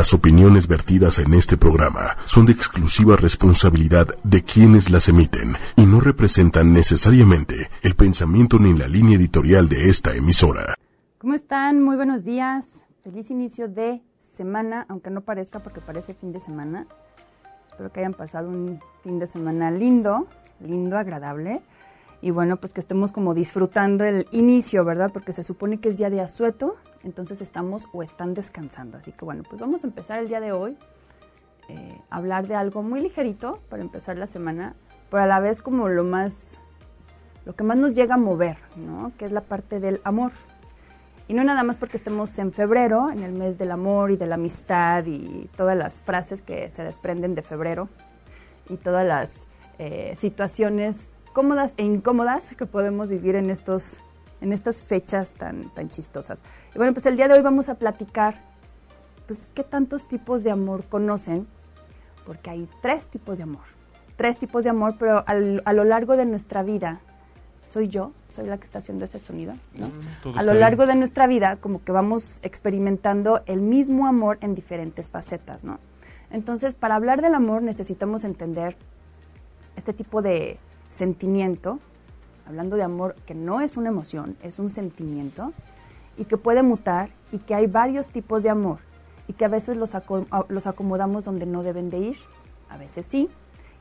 Las opiniones vertidas en este programa son de exclusiva responsabilidad de quienes las emiten y no representan necesariamente el pensamiento ni la línea editorial de esta emisora. ¿Cómo están? Muy buenos días. Feliz inicio de semana, aunque no parezca porque parece fin de semana. Espero que hayan pasado un fin de semana lindo, lindo, agradable. Y bueno, pues que estemos como disfrutando el inicio, ¿verdad? Porque se supone que es día de asueto, entonces estamos o están descansando. Así que bueno, pues vamos a empezar el día de hoy eh, a hablar de algo muy ligerito para empezar la semana, pero a la vez como lo más, lo que más nos llega a mover, ¿no? Que es la parte del amor. Y no nada más porque estemos en febrero, en el mes del amor y de la amistad y todas las frases que se desprenden de febrero y todas las eh, situaciones cómodas e incómodas que podemos vivir en estos en estas fechas tan, tan chistosas. Y bueno, pues el día de hoy vamos a platicar, pues, qué tantos tipos de amor conocen, porque hay tres tipos de amor. Tres tipos de amor, pero a lo largo de nuestra vida, soy yo, soy la que está haciendo ese sonido, ¿no? Mm, a lo largo de nuestra vida, como que vamos experimentando el mismo amor en diferentes facetas, ¿no? Entonces, para hablar del amor necesitamos entender este tipo de sentimiento hablando de amor que no es una emoción, es un sentimiento y que puede mutar y que hay varios tipos de amor y que a veces los, acomodamos donde no deben de ir, a veces sí,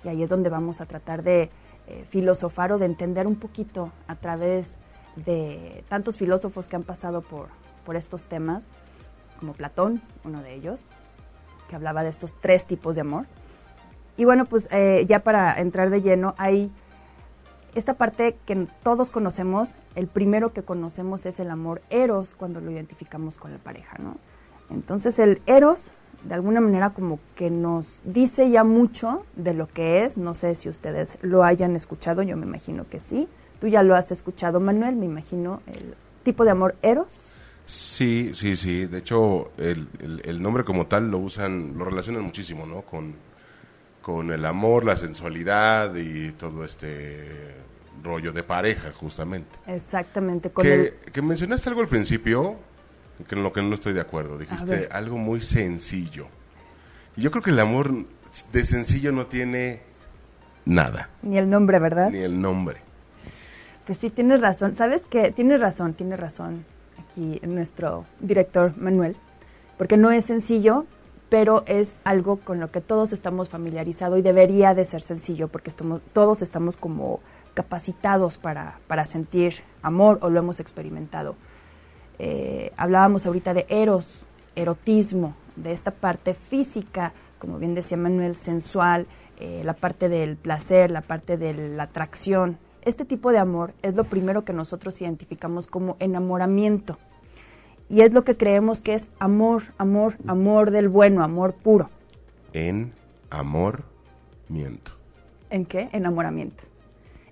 y ahí es donde vamos a tratar de eh, filosofar o de entender un poquito a través de tantos filósofos que han pasado por, por estos temas, como Platón, uno de ellos, que hablaba de estos tres tipos de amor. Y bueno, pues eh, ya para entrar de lleno, hay esta parte que todos conocemos, el primero que conocemos es el amor eros cuando lo identificamos con la pareja, ¿no? Entonces el eros, de alguna manera como que nos dice ya mucho de lo que es, no sé si ustedes lo hayan escuchado, yo me imagino que sí. Tú ya lo has escuchado, Manuel, me imagino, el tipo de amor eros. Sí, sí, sí. De hecho, el, el nombre como tal lo usan, lo relacionan muchísimo, ¿no? Con con el amor, la sensualidad y todo este rollo de pareja, justamente. Exactamente. que, mencionaste algo al principio, que en lo que no estoy de acuerdo. Dijiste algo muy sencillo. Y yo creo que el amor de sencillo no tiene nada. Ni el nombre, ¿verdad? Ni el nombre. Pues sí, tienes razón. ¿Sabes qué? Tienes razón, tiene razón aquí nuestro director Manuel. Porque no es sencillo, pero es algo con lo que todos estamos familiarizados y debería de ser sencillo porque todos estamos como capacitados para, sentir amor o lo hemos experimentado. Eh, hablábamos ahorita de eros, erotismo, de esta parte física, como bien decía Manuel, sensual, eh, la parte del placer, la parte de la atracción. Este tipo de amor es lo primero que nosotros identificamos como enamoramiento y es lo que creemos que es amor, amor, amor del bueno, amor puro. En amor, miento. ¿En qué? Enamoramiento.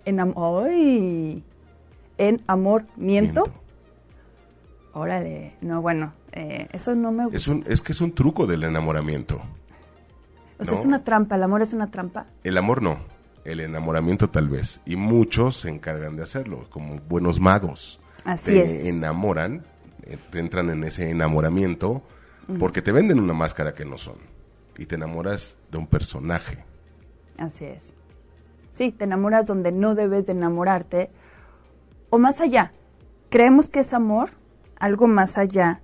En, ¡Ay! en amor, miento. Órale, no, bueno, eh, eso no me gusta. Es, un, es que es un truco del enamoramiento. O sea, es una trampa, el amor es una trampa. El amor no, el enamoramiento tal vez. Y muchos se encargan de hacerlo, como buenos magos. Así Te enamoran te entran en ese enamoramiento porque te venden una máscara que no son y te enamoras de un personaje. Así es. Sí, te enamoras donde no debes de enamorarte o más allá. Creemos que es amor algo más allá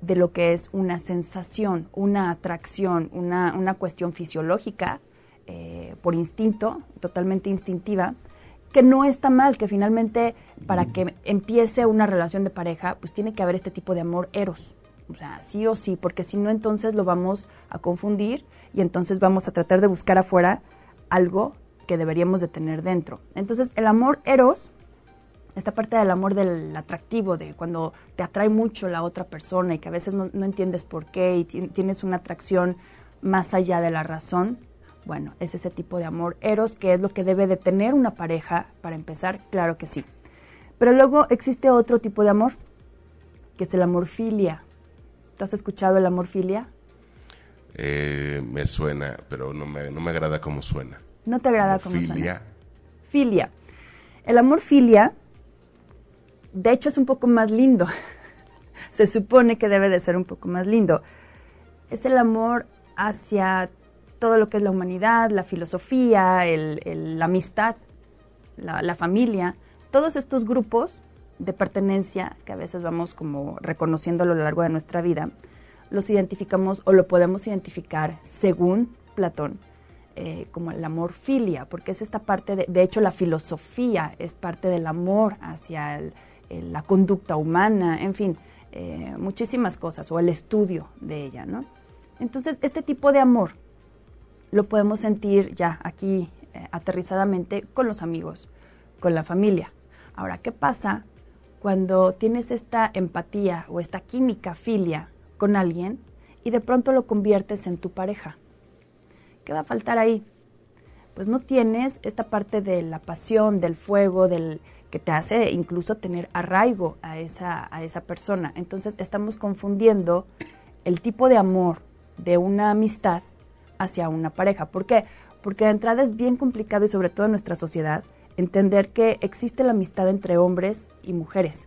de lo que es una sensación, una atracción, una, una cuestión fisiológica, eh, por instinto, totalmente instintiva, que no está mal, que finalmente para que empiece una relación de pareja, pues tiene que haber este tipo de amor eros. O sea, sí o sí, porque si no, entonces lo vamos a confundir y entonces vamos a tratar de buscar afuera algo que deberíamos de tener dentro. Entonces, el amor eros, esta parte del amor del atractivo, de cuando te atrae mucho la otra persona y que a veces no, no entiendes por qué y tienes una atracción más allá de la razón, bueno, es ese tipo de amor eros que es lo que debe de tener una pareja para empezar, claro que sí. Pero luego existe otro tipo de amor, que es el amor filia. ¿Tú has escuchado el amor filia? Eh, me suena, pero no me, no me agrada cómo suena. ¿No te agrada cómo filia. suena? Filia. El amor filia, de hecho, es un poco más lindo. Se supone que debe de ser un poco más lindo. es el amor hacia todo lo que es la humanidad, la filosofía, la amistad, la, familia, todos estos grupos de pertenencia que a veces vamos como reconociendo a lo largo de nuestra vida, los identificamos o lo podemos identificar según Platón eh, como el amor filia, porque es esta parte, de, de hecho la filosofía es parte del amor hacia la conducta humana, en fin, eh, muchísimas cosas, o el estudio de ella, ¿no? Entonces, este tipo de amor lo podemos sentir ya aquí eh, aterrizadamente con los amigos, con la familia. Ahora, ¿qué pasa cuando tienes esta empatía o esta química filia con alguien y de pronto lo conviertes en tu pareja? ¿Qué va a faltar ahí? Pues no tienes esta parte de la pasión, del fuego, del que te hace incluso tener arraigo a esa, a esa persona. Entonces estamos confundiendo el tipo de amor de una amistad hacia una pareja. ¿Por qué? Porque de entrada es bien complicado y sobre todo en nuestra sociedad entender que existe la amistad entre hombres y mujeres.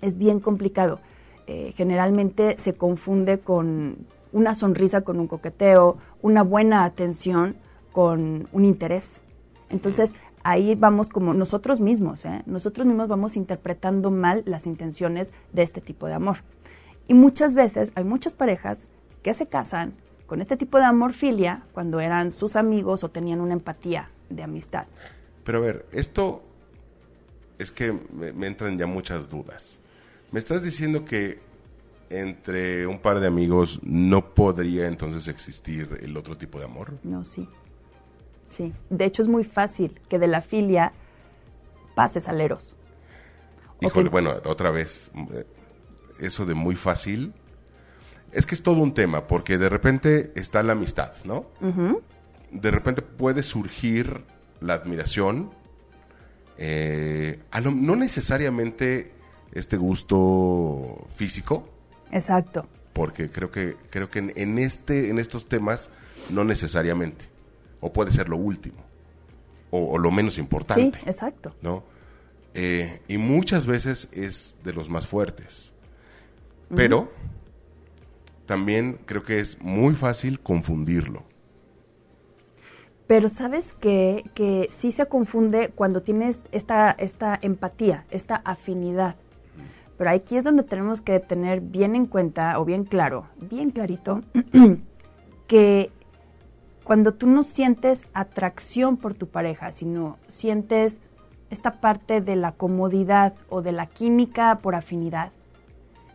Es bien complicado. Eh, generalmente se confunde con una sonrisa con un coqueteo, una buena atención con un interés. Entonces, ahí vamos como nosotros mismos, ¿eh? nosotros mismos vamos interpretando mal las intenciones de este tipo de amor. Y muchas veces hay muchas parejas que se casan con este tipo de amor filia cuando eran sus amigos o tenían una empatía de amistad. Pero a ver, esto es que me, entran ya muchas dudas. ¿Me estás diciendo que entre un par de amigos no podría entonces existir el otro tipo de amor? No, sí. Sí. De hecho, es muy fácil que de la filia pases al eros. Híjole, bueno, otra vez, eh, eso de muy fácil, es que es todo un tema, porque de repente está la amistad, ¿no? De repente puede surgir la admiración, eh, no necesariamente este gusto físico. Exacto. Porque creo que, creo que en, este, en estos temas no necesariamente. O puede ser lo último. O, lo menos importante. Sí, exacto. ¿No? Eh, y muchas veces es de los más fuertes. Pero también creo que es muy fácil confundirlo. Pero sabes que, que sí se confunde cuando tienes esta, esta empatía, esta afinidad. Pero aquí es donde tenemos que tener bien en cuenta o bien claro, bien clarito, que cuando tú no sientes atracción por tu pareja, sino sientes esta parte de la comodidad o de la química por afinidad,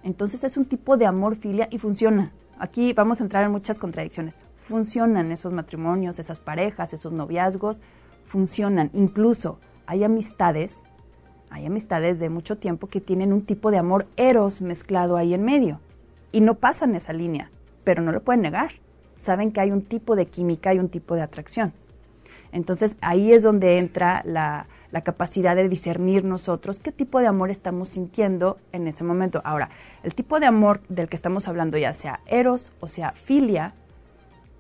entonces es un tipo de amor filia y funciona. Aquí vamos a entrar en muchas contradicciones. Funcionan esos matrimonios, esas parejas, esos noviazgos, funcionan. Incluso hay amistades, hay amistades de mucho tiempo que tienen un tipo de amor eros mezclado ahí en medio y no pasan esa línea, pero no lo pueden negar. Saben que hay un tipo de química y un tipo de atracción. Entonces ahí es donde entra la, la capacidad de discernir nosotros qué tipo de amor estamos sintiendo en ese momento. Ahora, el tipo de amor del que estamos hablando, ya sea eros o sea filia,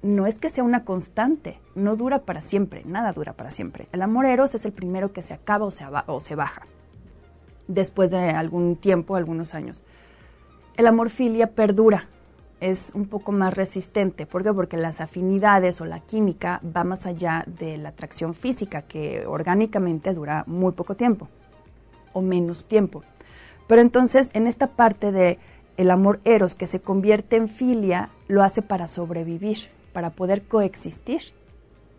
no es que sea una constante, no dura para siempre, nada dura para siempre. El amor eros es el primero que se acaba o se, o baja después de algún tiempo, algunos años. El amor filia perdura, es un poco más resistente. ¿Por qué? Porque las afinidades o la química va más allá de la atracción física, que orgánicamente dura muy poco tiempo o menos tiempo. Pero entonces, en esta parte de el amor eros que se convierte en filia, lo hace para sobrevivir, para poder coexistir.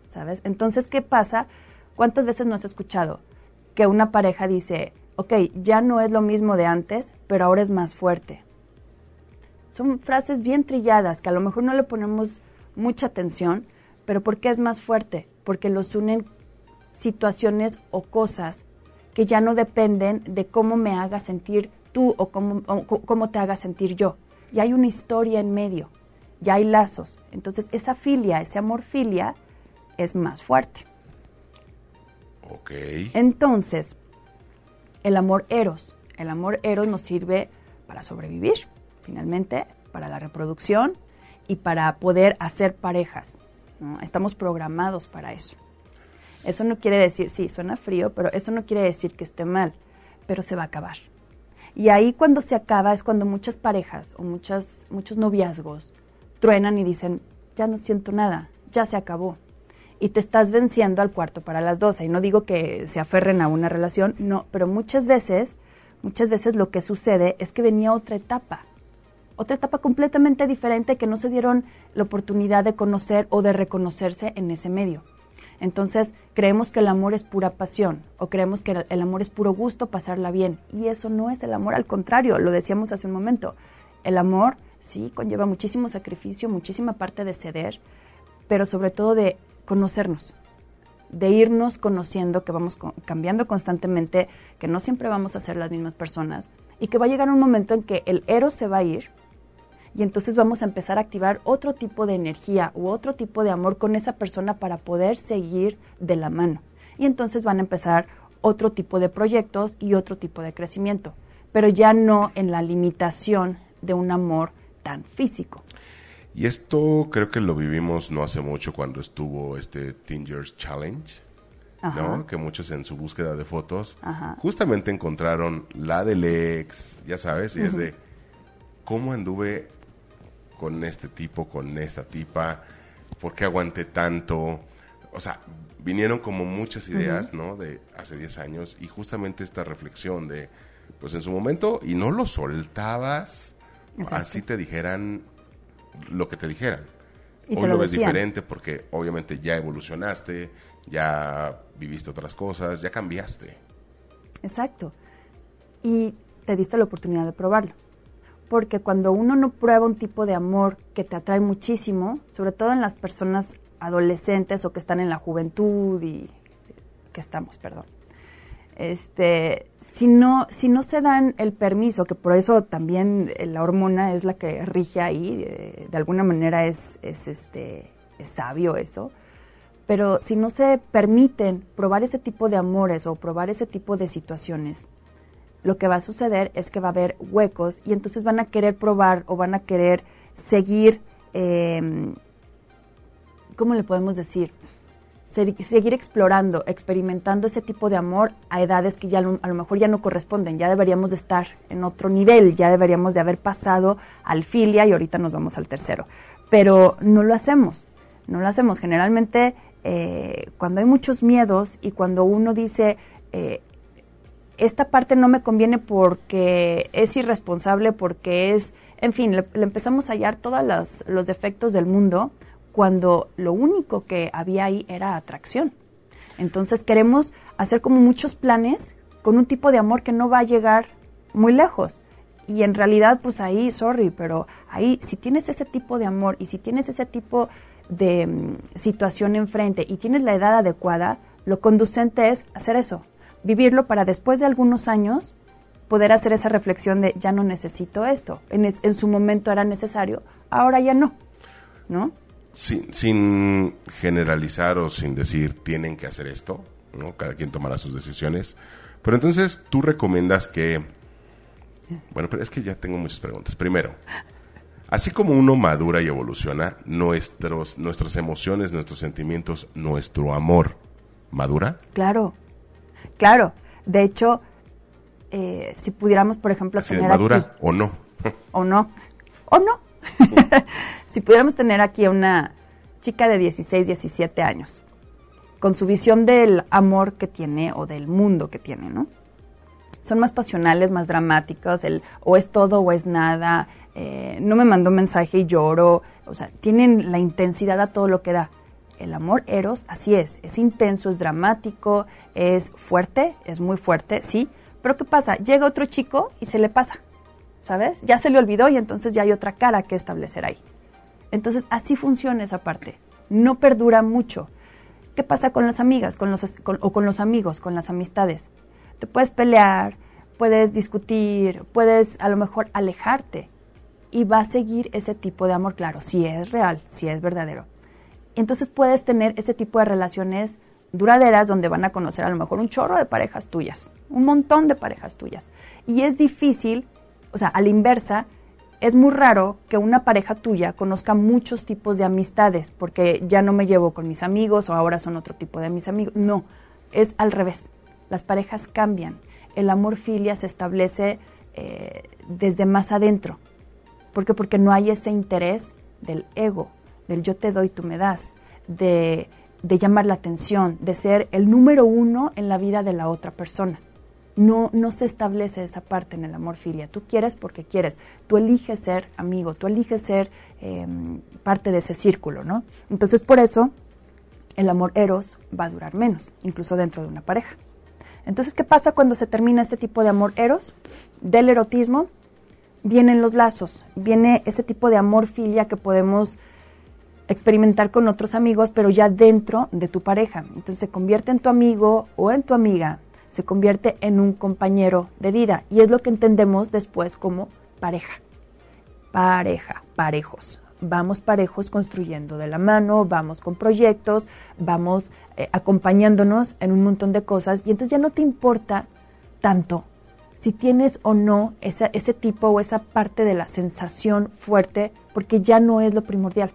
¿Sabes? Entonces, ¿qué pasa? ¿Cuántas veces no has escuchado que una pareja dice, ok, ya no es lo mismo de antes, pero ahora es más fuerte? Son frases bien trilladas que a lo mejor no le ponemos mucha atención, pero ¿por qué es más fuerte? Porque los unen situaciones o cosas que ya no dependen de cómo me haga sentir tú o cómo, cómo te haga sentir yo. Y hay una historia en medio, ya hay lazos. Entonces esa filia, ese amor filia, es más fuerte. Ok. Entonces, el amor eros. El amor eros nos sirve para sobrevivir finalmente, para la reproducción y para poder hacer parejas. Estamos programados para eso. Eso no quiere decir, sí, suena frío, pero eso no quiere decir que esté mal, pero se va a acabar. Y ahí cuando se acaba es cuando muchas parejas o muchas, muchos noviazgos truenan y dicen, ya no siento nada, ya se acabó. Y te estás venciendo al cuarto para las 12. Y no digo que se aferren a una relación, no, pero muchas veces, muchas veces lo que sucede es que venía otra etapa. Otra etapa completamente diferente que no se dieron la oportunidad de conocer o de reconocerse en ese medio. Entonces, creemos que el amor es pura pasión o creemos que el amor es puro gusto pasarla bien. Y eso no es el amor, al contrario, lo decíamos hace un momento. El amor sí conlleva muchísimo sacrificio, muchísima parte de ceder, pero sobre todo de conocernos, de irnos conociendo, que vamos cambiando constantemente, que no siempre vamos a ser las mismas personas y que va a llegar un momento en que el eros se va a ir y entonces vamos a empezar a activar otro tipo de energía u otro tipo de amor con esa persona para poder seguir de la mano. Y entonces van a empezar otro tipo de proyectos y otro tipo de crecimiento, pero ya no en la limitación de un amor tan físico. Y esto creo que lo vivimos no hace mucho cuando estuvo este Teen Challenge, ¿no? Que muchos en su búsqueda de fotos justamente encontraron la del ex, ya sabes, y es de cómo anduve con este tipo, con esta tipa, por qué aguanté tanto. O sea, vinieron como muchas ideas, ¿no? De hace 10 años y justamente esta reflexión de, pues en su momento, y no lo soltabas, así te dijeran lo que te dijeran. Hoy lo, ves diferente porque obviamente ya evolucionaste, ya viviste otras cosas, ya cambiaste. Exacto. Y te diste la oportunidad de probarlo porque cuando uno no prueba un tipo de amor que te atrae muchísimo, sobre todo en las personas adolescentes o que están en la juventud y que estamos, perdón. Este, si no, si no se dan el permiso, que por eso también la hormona es la que rige ahí, de, de alguna manera es, es, este, es sabio eso, pero si no se permiten probar ese tipo de amores o probar ese tipo de situaciones, lo que va a suceder es que va a haber huecos y entonces van a querer probar o van a querer seguir, eh, ¿cómo le podemos decir? seguir explorando, experimentando ese tipo de amor a edades que ya a lo mejor ya no corresponden, ya deberíamos de estar en otro nivel, ya deberíamos de haber pasado al filia y ahorita nos vamos al tercero. Pero no lo hacemos, no lo hacemos. Generalmente eh, cuando hay muchos miedos y cuando uno dice, eh, esta parte no me conviene porque es irresponsable, porque es, en fin, le, empezamos a hallar todos los, defectos del mundo cuando lo único que había ahí era atracción. Entonces queremos hacer como muchos planes con un tipo de amor que no va a llegar muy lejos. Y en realidad, pues ahí, sorry, pero ahí, si tienes ese tipo de amor y si tienes ese tipo de mm, situación enfrente y tienes la edad adecuada, lo conducente es hacer eso, vivirlo para después de algunos años poder hacer esa reflexión de ya no necesito esto. En, su momento era necesario, ahora ya no, ¿no? Sin, sin, generalizar o sin decir tienen que hacer esto, ¿no? Cada quien tomará sus decisiones. Pero entonces tú recomiendas que... Bueno, pero es que ya tengo muchas preguntas. Primero, así como uno madura y evoluciona, nuestros, nuestras emociones, nuestros sentimientos, nuestro amor, ¿madura? Claro, Claro, de hecho, eh, si pudiéramos, por ejemplo, tener madura o no. o no. O no. si pudiéramos tener aquí a una chica de 16, 17 años, con su visión del amor que tiene o del mundo que tiene, ¿no? Son más pasionales, más dramáticos, el o es todo o es nada, eh, no me mandó un mensaje y lloro, o sea, tienen la intensidad a todo lo que da el amor eros así es, es intenso, es dramático, es fuerte, es muy fuerte, sí, pero ¿qué pasa? Llega otro chico y se le pasa, ¿sabes? Ya se le olvidó y entonces ya hay otra cara que establecer ahí. Entonces así funciona esa parte, no perdura mucho. ¿Qué pasa con las amigas con los, o con los amigos, con las amistades? Te puedes pelear, puedes discutir, puedes a lo mejor alejarte y va a seguir ese tipo de amor, claro, si es real, si es verdadero entonces puedes tener ese tipo de relaciones duraderas donde van a conocer a lo mejor un chorro de parejas tuyas, un montón de parejas tuyas. Y es difícil, o sea, a la inversa, es muy raro que una pareja tuya conozca muchos tipos de amistades, porque ya no me llevo con mis amigos o ahora son otro tipo de mis amigos. No, es al revés. Las parejas cambian. El amor filia se establece eh, desde más adentro. ¿Por qué? Porque no hay ese interés del ego, del yo te doy, tú me das, de, de llamar la atención, de ser el número uno en la vida de la otra persona. No, no se establece esa parte en el amor filia. Tú quieres porque quieres. Tú eliges ser amigo, tú eliges ser em, parte de ese círculo, ¿no? Entonces, por eso, el amor eros va a durar menos, incluso dentro de una pareja. Entonces, ¿qué pasa cuando se termina este tipo de amor eros? Del erotismo vienen los lazos, viene ese tipo de amor filia que podemos experimentar con otros amigos, pero ya dentro de tu pareja. Entonces se convierte en tu amigo o en tu amiga, se convierte en un compañero de vida y es lo que entendemos después como pareja. Pareja, parejos. Vamos parejos construyendo de la mano, vamos con proyectos, vamos eh, acompañándonos en un montón de cosas y entonces ya no te importa tanto si tienes o no ese tipo o esa parte de la sensación fuerte porque ya no es lo primordial.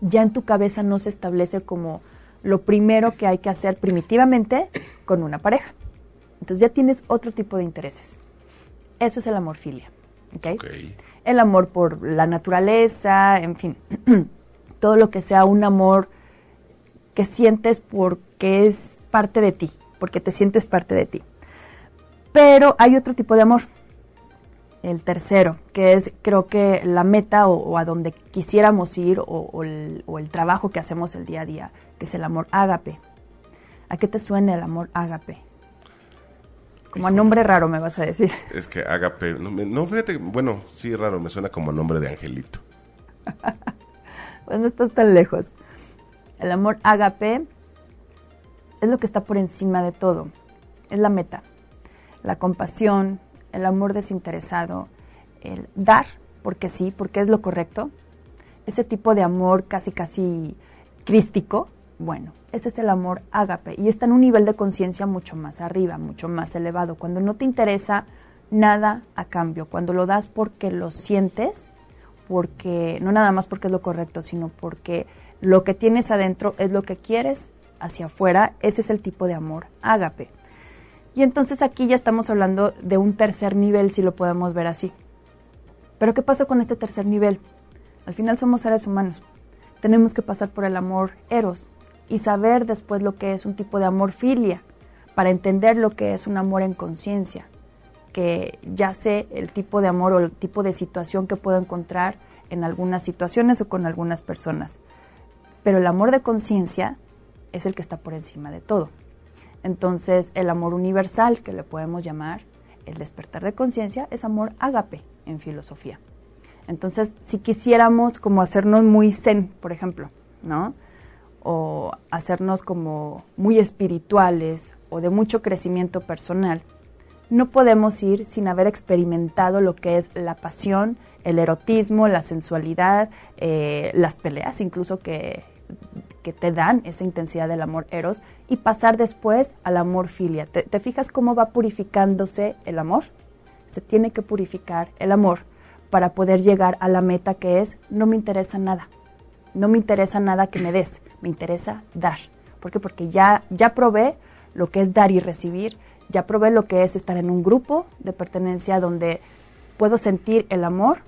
Ya en tu cabeza no se establece como lo primero que hay que hacer primitivamente con una pareja. Entonces ya tienes otro tipo de intereses. Eso es el amor filia. El amor por la naturaleza, en fin, todo lo que sea un amor que sientes porque es parte de ti, porque te sientes parte de ti. Pero hay otro tipo de amor, el tercero, que es creo que la meta o, a donde quisiéramos ir o, el, o, el, trabajo que hacemos el día a día, que es el amor ágape. ¿A qué te suena el amor ágape? Como a nombre raro me vas a decir. Es que ágape, no, fíjate, bueno, sí raro, me suena como a nombre de angelito. pues no estás tan lejos. El amor ágape es lo que está por encima de todo, es la meta. La compasión, el amor desinteresado, el dar, porque sí, porque es lo correcto, ese tipo de amor casi casi crístico, bueno, ese es el amor ágape y está en un nivel de conciencia mucho más arriba, mucho más elevado, cuando no te interesa nada a cambio, cuando lo das porque lo sientes, porque no nada más porque es lo correcto, sino porque lo que tienes adentro es lo que quieres hacia afuera, ese es el tipo de amor ágape. Y entonces aquí ya estamos hablando de un tercer nivel, si lo podemos ver así. Pero ¿qué pasa con este tercer nivel? Al final somos seres humanos. Tenemos que pasar por el amor eros y saber después lo que es un tipo de amor filia, para entender lo que es un amor en conciencia, que ya sé el tipo de amor o el tipo de situación que puedo encontrar en algunas situaciones o con algunas personas. Pero el amor de conciencia es el que está por encima de todo. Entonces, el amor universal, que le podemos llamar el despertar de conciencia, es amor ágape en filosofía. Entonces, si quisiéramos como hacernos muy zen, por ejemplo, ¿no? O hacernos como muy espirituales o de mucho crecimiento personal, no podemos ir sin haber experimentado lo que es la pasión, el erotismo, la sensualidad, eh, las peleas incluso que, que te dan esa intensidad del amor eros y pasar después al amor filia. ¿Te, fijas cómo va purificándose el amor? Se tiene que purificar el amor para poder llegar a la meta que es no me interesa nada. No me interesa nada que me des, me interesa dar. ¿Por qué? Porque ya, ya probé lo que es dar y recibir, ya probé lo que es estar en un grupo de pertenencia donde puedo sentir el amor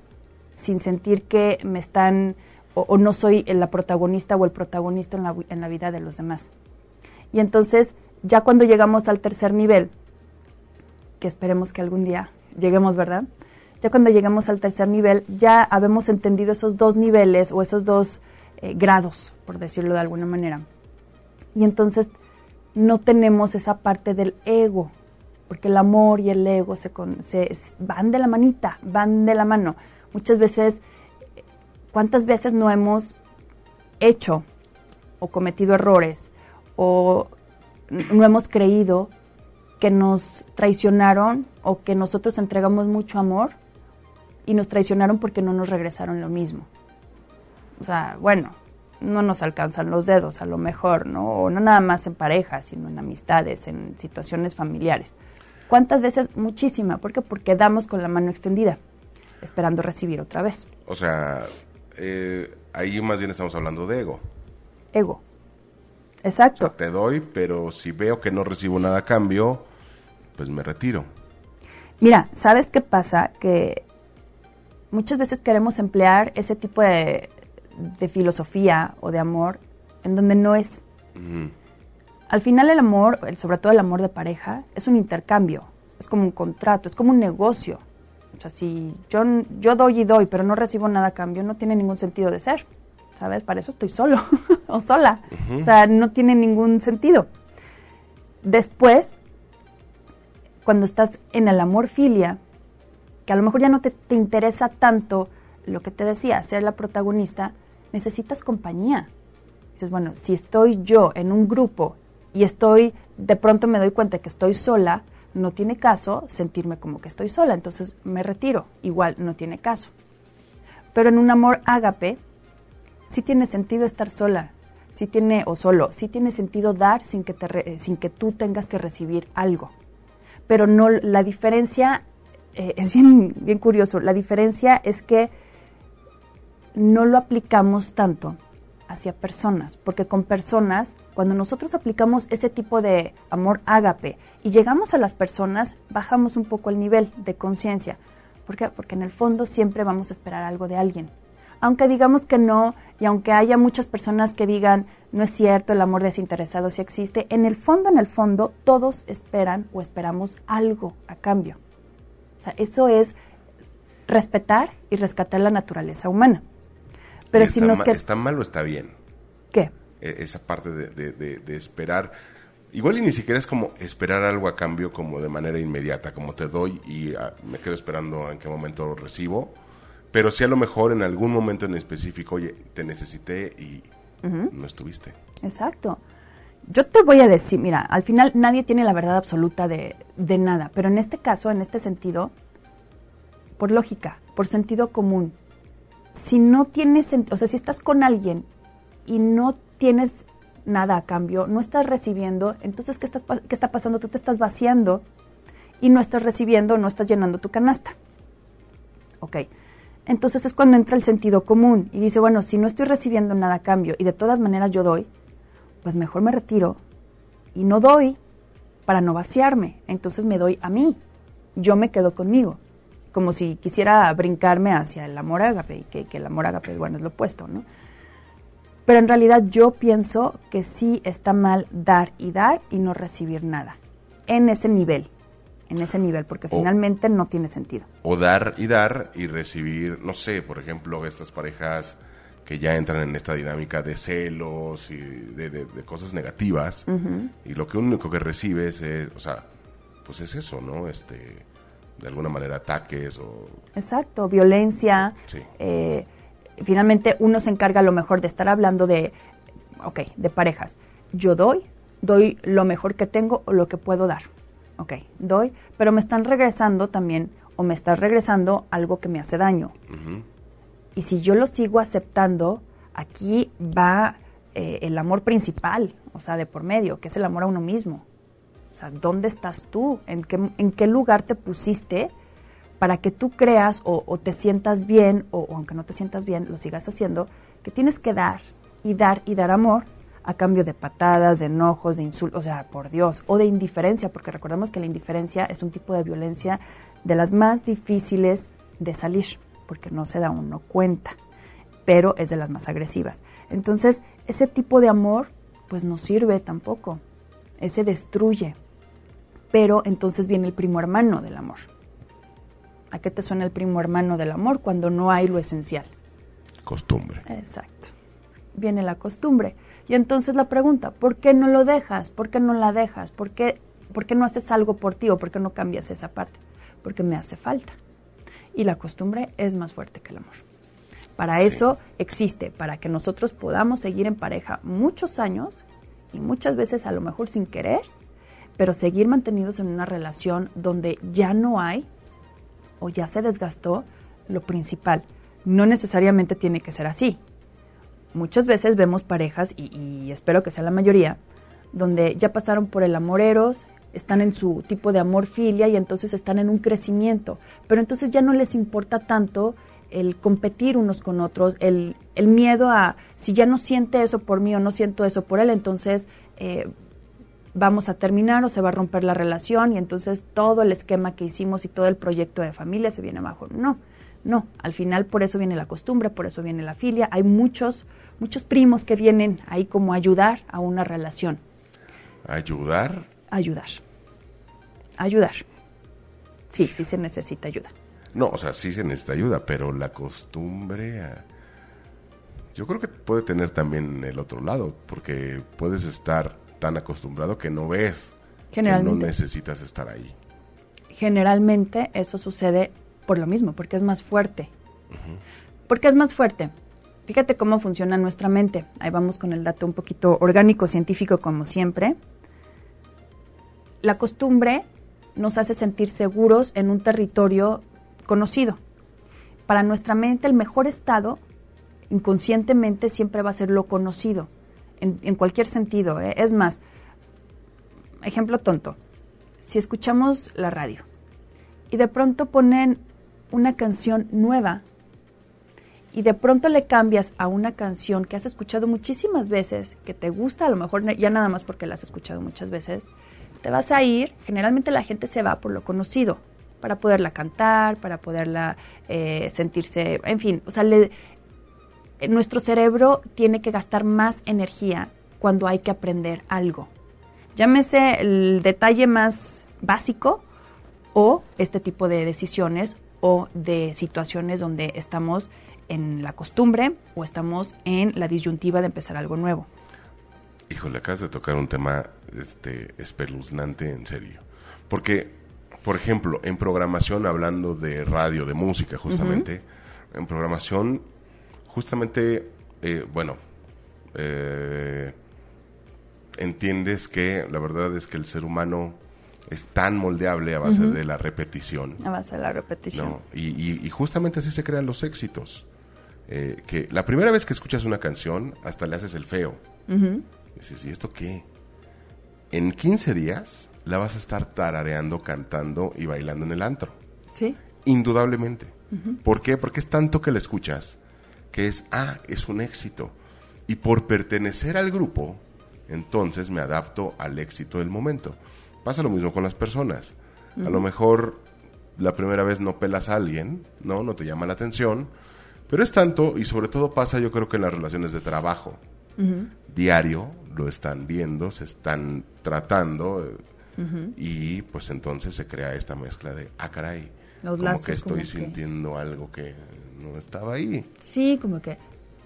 sin sentir que me están o, no soy la protagonista o el protagonista en la, en la vida de los demás. Y entonces, ya cuando llegamos al tercer nivel, que esperemos que algún día lleguemos, ¿verdad? Ya cuando llegamos al tercer nivel, ya habemos entendido esos dos niveles o esos dos eh, grados, por decirlo de alguna manera. Y entonces no tenemos esa parte del ego, porque el amor y el ego se, se van de la manita, van de la mano. Muchas veces ¿Cuántas veces no hemos hecho o cometido errores o no hemos creído que nos traicionaron o que nosotros entregamos mucho amor y nos traicionaron porque no nos regresaron lo mismo? O sea, bueno, no nos alcanzan los dedos a lo mejor, ¿no? O no nada más en pareja, sino en amistades, en situaciones familiares. ¿Cuántas veces? Muchísima. ¿Por qué? Porque damos con la mano extendida, esperando recibir otra vez. O sea, eh, ahí más bien estamos hablando de ego. Ego. Exacto. te doy, pero si veo que no recibo nada a cambio, pues me retiro. Mira, ¿sabes qué pasa? Que muchas veces queremos emplear ese tipo de, de filosofía o de amor en donde no es. Al final el amor, sobre todo el amor de pareja, es un intercambio, es como un contrato, es como un negocio. O sea, si yo, yo doy y doy, pero no recibo nada a cambio, no tiene ningún sentido de ser. ¿Sabes? Para eso estoy solo o sola. O sea, no tiene ningún sentido. Después, cuando estás en el amor filia, que a lo mejor ya no te, te interesa tanto lo que te decía, ser la protagonista, necesitas compañía. Dices, bueno, si estoy yo en un grupo y estoy, de pronto me doy cuenta que estoy sola, no tiene caso sentirme como que estoy sola, entonces me retiro, igual no tiene caso. Pero en un amor ágape, sí tiene sentido estar sola, sí tiene, o solo, sí tiene sentido dar sin que, te sin que tú tengas que recibir algo. Pero no, la diferencia eh, es bien, bien curioso, la diferencia es que no lo aplicamos tanto hacia personas, porque con personas, cuando nosotros aplicamos ese tipo de amor ágape y llegamos a las personas, bajamos un poco el nivel de conciencia. ¿Por qué? Porque en el fondo siempre vamos a esperar algo de alguien. Aunque digamos que no, y aunque haya muchas personas que digan, no es cierto, el amor desinteresado sí existe, en el fondo, en el fondo, todos esperan o esperamos algo a cambio. O sea, eso es respetar y rescatar la naturaleza humana. Pero si nos que... ¿Está mal o está bien? ¿Qué? E, esa parte de, esperar. Igual y ni siquiera es como esperar algo a cambio como de manera inmediata, como te doy y ah, me quedo esperando en qué momento lo recibo. Pero sí a lo mejor en algún momento en específico, oye, te necesité y no estuviste. Exacto. Yo te voy a decir, mira, al final nadie tiene la verdad absoluta de, de nada, pero en este caso, en este sentido, por lógica, por sentido común, si no tienes, o sea, si estás con alguien y no tienes nada a cambio, no estás recibiendo, entonces, ¿qué, estás, ¿qué está pasando? Tú te estás vaciando y no estás recibiendo, no estás llenando tu canasta. Ok. Entonces es cuando entra el sentido común y dice, bueno, si no estoy recibiendo nada a cambio y de todas maneras yo doy, pues mejor me retiro y no doy para no vaciarme. Entonces me doy a mí. Yo me quedo conmigo como si quisiera brincarme hacia el amor ágape, y que, el amor ágape, bueno, es lo opuesto, ¿no? Pero en realidad yo pienso que sí está mal dar y dar y no recibir nada, en ese nivel, en ese nivel, porque finalmente no tiene sentido. O dar y dar y recibir, no sé, por ejemplo, estas parejas que ya entran en esta dinámica de celos y de, cosas negativas, y lo que único que recibes es, o sea, pues es eso, ¿no? Este de alguna manera ataques o... Exacto, violencia. Eh, finalmente uno se encarga a lo mejor de estar hablando de, ok, de parejas. Yo doy, doy lo mejor que tengo o lo que puedo dar. Ok, doy, pero me están regresando también o me está regresando algo que me hace daño. Y si yo lo sigo aceptando, aquí va eh, el amor principal, o sea, de por medio, que es el amor a uno mismo. O sea, ¿dónde estás tú? ¿En qué, en qué lugar te pusiste para que tú creas o, te sientas bien, o, aunque no te sientas bien, lo sigas haciendo, que tienes que dar y dar y dar amor a cambio de patadas, de enojos, de insultos, o sea, por Dios, o de indiferencia, porque recordemos que la indiferencia es un tipo de violencia de las más difíciles de salir, porque no se da uno cuenta, pero es de las más agresivas. Entonces, ese tipo de amor, pues no sirve tampoco, ese destruye, pero entonces viene el primo hermano del amor. ¿A qué te suena el primo hermano del amor cuando no hay lo esencial? Costumbre. Exacto. Viene la costumbre. Y entonces la pregunta, ¿por qué no lo dejas? ¿Por qué no la dejas? ¿Por qué, ¿Por qué no haces algo por ti o por qué no cambias esa parte? Porque me hace falta. Y la costumbre es más fuerte que el amor. Para eso existe, para que nosotros podamos seguir en pareja muchos años y muchas veces a lo mejor sin querer pero seguir mantenidos en una relación donde ya no hay o ya se desgastó lo principal. No necesariamente tiene que ser así. Muchas veces vemos parejas, y, espero que sea la mayoría, donde ya pasaron por el amor eros, están en su tipo de amor filia y entonces están en un crecimiento, pero entonces ya no les importa tanto el competir unos con otros, el, el miedo a si ya no siente eso por mí o no siento eso por él, entonces eh, vamos a terminar o se va a romper la relación y entonces todo el esquema que hicimos y todo el proyecto de familia se viene abajo. No, No, al final por eso viene la costumbre, por eso viene la filia. Hay muchos, muchos primos que vienen ahí como a ayudar a una relación. ¿Ayudar? Ayudar. Ayudar. Sí, sí se necesita ayuda. No, o sea, sí se necesita ayuda, pero la costumbre... ah, Yo creo que puede tener también el otro lado, porque puedes estar tan acostumbrado que no ves que no necesitas estar ahí. Generalmente eso sucede por lo mismo, porque es más fuerte. Porque es más fuerte. Fíjate cómo funciona nuestra mente. Ahí vamos con el dato un poquito orgánico, científico, como siempre. La costumbre nos hace sentir seguros en un territorio conocido. Para nuestra mente el mejor estado, inconscientemente, siempre va a ser lo conocido, en, cualquier sentido. ¿eh? Es más, ejemplo tonto, si escuchamos la radio y de pronto ponen una canción nueva y de pronto le cambias a una canción que has escuchado muchísimas veces, que te gusta a lo mejor ya nada más porque la has escuchado muchas veces, te vas a ir, generalmente la gente se va por lo conocido, para poderla cantar, para poderla eh, sentirse, en fin, o sea, le- nuestro cerebro tiene que gastar más energía cuando hay que aprender algo. Llámese el detalle más básico o este tipo de decisiones o de situaciones donde estamos en la costumbre o estamos en la disyuntiva de empezar algo nuevo. Híjole, acabas de tocar un tema este, espeluznante, en serio. Porque, por ejemplo, en programación, hablando de radio, de música, justamente, en programación, justamente, eh, bueno, eh, entiendes que la verdad es que el ser humano es tan moldeable a base de la repetición. A base de la repetición. ¿no? Y, y- y justamente así se crean los éxitos. Eh, que la primera vez que escuchas una canción, hasta le haces el feo. Dices, ¿y esto qué? En 15 días la vas a estar tarareando, cantando y bailando en el antro. ¿Sí? Indudablemente. ¿Por qué? Porque es tanto que la escuchas que es, ah, es un éxito. Y por pertenecer al grupo, entonces me adapto al éxito del momento. Pasa lo mismo con las personas. A lo mejor la primera vez no pelas a alguien, ¿no? No te llama la atención. Pero es tanto, y sobre todo pasa yo creo que en las relaciones de trabajo. Diario lo están viendo, se están tratando, y pues entonces se crea esta mezcla de, ah, caray, Los como que estoy como que- sintiendo algo que no estaba ahí. Sí, como que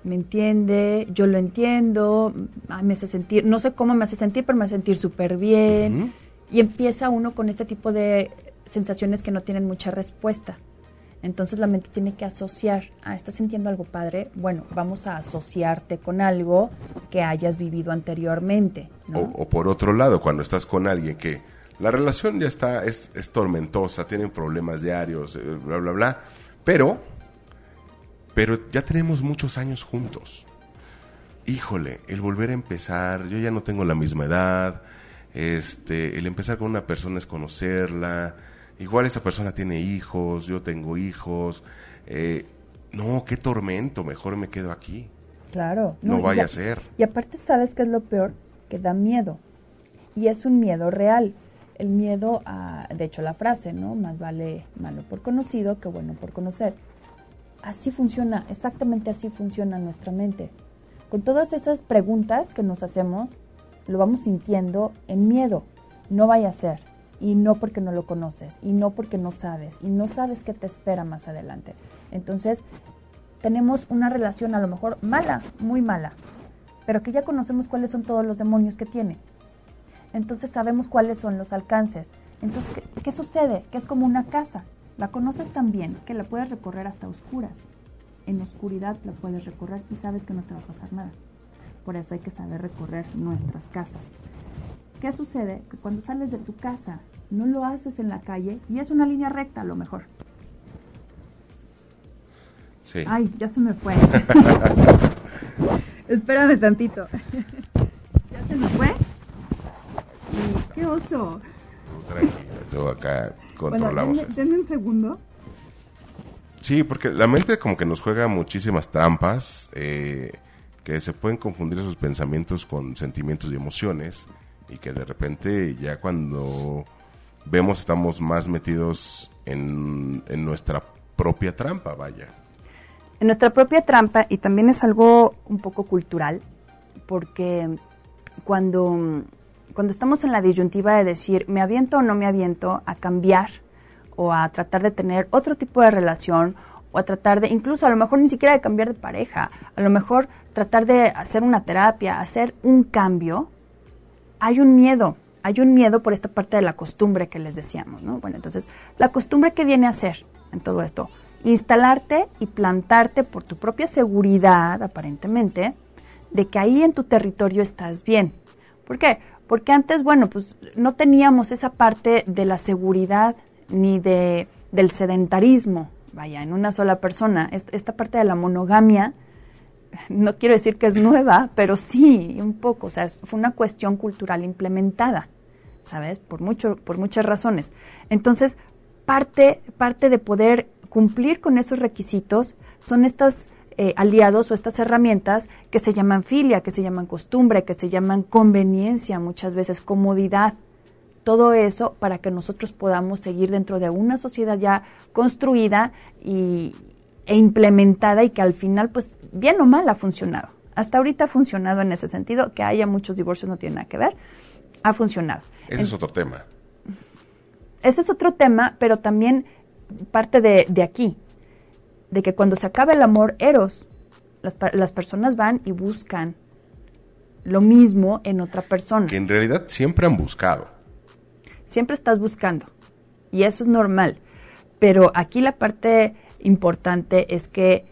me entiende, yo lo entiendo, ay, me hace sentir, no sé cómo me hace sentir, pero me hace sentir súper bien. Y empieza uno con este tipo de sensaciones que no tienen mucha respuesta. Entonces la mente tiene que asociar, ah, ¿estás sintiendo algo padre? Bueno, vamos a asociarte con algo que hayas vivido anteriormente, ¿no? O, o por otro lado, cuando estás con alguien que la relación ya está, es, es tormentosa, tienen problemas diarios, eh, bla, bla, bla, pero, pero ya tenemos muchos años juntos. Híjole, el volver a empezar, yo ya no tengo la misma edad, este, el empezar con una persona es conocerla, igual esa persona tiene hijos, yo tengo hijos, eh, no, qué tormento, mejor me quedo aquí. Claro. No vaya a- a ser. Y aparte, ¿sabes qué es lo peor? Que da miedo. Y es un miedo real. El miedo a, de hecho, la frase, ¿no? Más vale malo por conocido que bueno por conocer. Así funciona, exactamente así funciona nuestra mente. Con todas esas preguntas que nos hacemos, lo vamos sintiendo en miedo. No vaya a ser. Y no porque no lo conoces. Y no porque no sabes. Y no sabes qué te espera más adelante. Entonces, tenemos una relación a lo mejor mala, muy mala, pero que ya conocemos cuáles son todos los demonios que tiene. Entonces sabemos cuáles son los alcances. Entonces, ¿qué, qué sucede? Que es como una casa. La conoces tan bien que la puedes recorrer hasta oscuras. En oscuridad la puedes recorrer y sabes que no te va a pasar nada. Por eso hay que saber recorrer nuestras casas. ¿Qué sucede? Que cuando sales de tu casa no lo haces en la calle y es una línea recta a lo mejor. Sí. Ay, ya se me fue. Espérame tantito. ¿Ya se me fue? ¡Qué oso! Tranquila, tú acá Bueno, controlamos denme, denme un segundo. Sí, porque la mente como que nos juega muchísimas trampas, eh, que se pueden confundir esos pensamientos con sentimientos y emociones, y que de repente ya cuando vemos estamos más metidos en, en nuestra propia trampa, vaya. En nuestra propia trampa, y también es algo un poco cultural, porque cuando, cuando estamos en la disyuntiva de decir, ¿me aviento o no me aviento a cambiar o a tratar de tener otro tipo de relación o a tratar de, incluso a lo mejor ni siquiera de cambiar de pareja, a lo mejor tratar de hacer una terapia, hacer un cambio, hay un miedo, hay un miedo por esta parte de la costumbre que les decíamos, ¿no? Bueno, entonces, la costumbre que viene a ser en todo esto, instalarte y plantarte por tu propia seguridad, aparentemente, de que ahí en tu territorio estás bien. ¿Por qué? Porque antes, bueno, pues no teníamos esa parte de la seguridad ni de, del sedentarismo, vaya, en una sola persona. Esta parte de la monogamia, no quiero decir que es nueva, pero sí, un poco, o sea, fue una cuestión cultural implementada, ¿sabes? Por, mucho, por muchas razones. Entonces, parte, parte de poder cumplir con esos requisitos son estos eh, aliados o estas herramientas que se llaman filia, que se llaman costumbre, que se llaman conveniencia, muchas veces comodidad. Todo eso para que nosotros podamos seguir dentro de una sociedad ya construida y, e implementada y que al final, pues, bien o mal ha funcionado. Hasta ahorita ha funcionado en ese sentido, que haya muchos divorcios no tiene nada que ver, ha funcionado. Ese es otro tema. Ese es otro tema, pero también parte de, de aquí, de que cuando se acaba el amor eros, las, las personas van y buscan lo mismo en otra persona. Que en realidad siempre han buscado. Siempre estás buscando. Y eso es normal. Pero aquí la parte importante es que,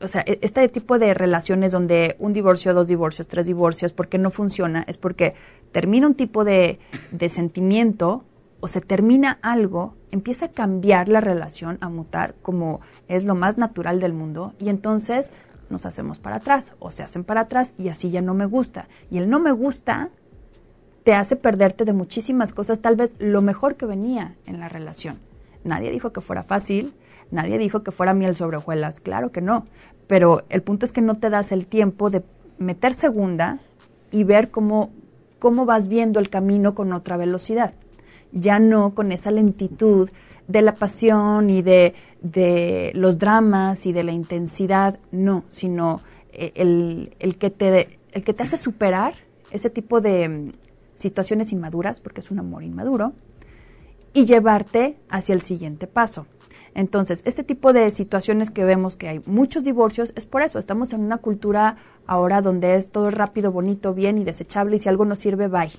o sea, e-, este tipo de relaciones donde un divorcio, dos divorcios, tres divorcios, porque no funciona, es porque termina un tipo de, de sentimiento o se termina algo, empieza a cambiar la relación, a mutar, como es lo más natural del mundo, y entonces nos hacemos para atrás, o se hacen para atrás, y así ya no me gusta. Y el no me gusta te hace perderte de muchísimas cosas, tal vez lo mejor que venía en la relación. Nadie dijo que fuera fácil, Nadie dijo que fuera miel sobre hojuelas, claro que no. Pero el punto es que no te das el tiempo de meter segunda y ver cómo, cómo vas viendo el camino con otra velocidad. Ya no con esa lentitud de la pasión y de, de los dramas y de la intensidad, no, sino eh, el, el, que te, el que te hace superar ese tipo de mm, situaciones inmaduras, porque es un amor inmaduro, y llevarte hacia el siguiente paso. Entonces, este tipo de situaciones que vemos que hay muchos divorcios es por eso. Estamos en una cultura ahora donde es todo rápido, bonito, bien y desechable y si algo no sirve, bye.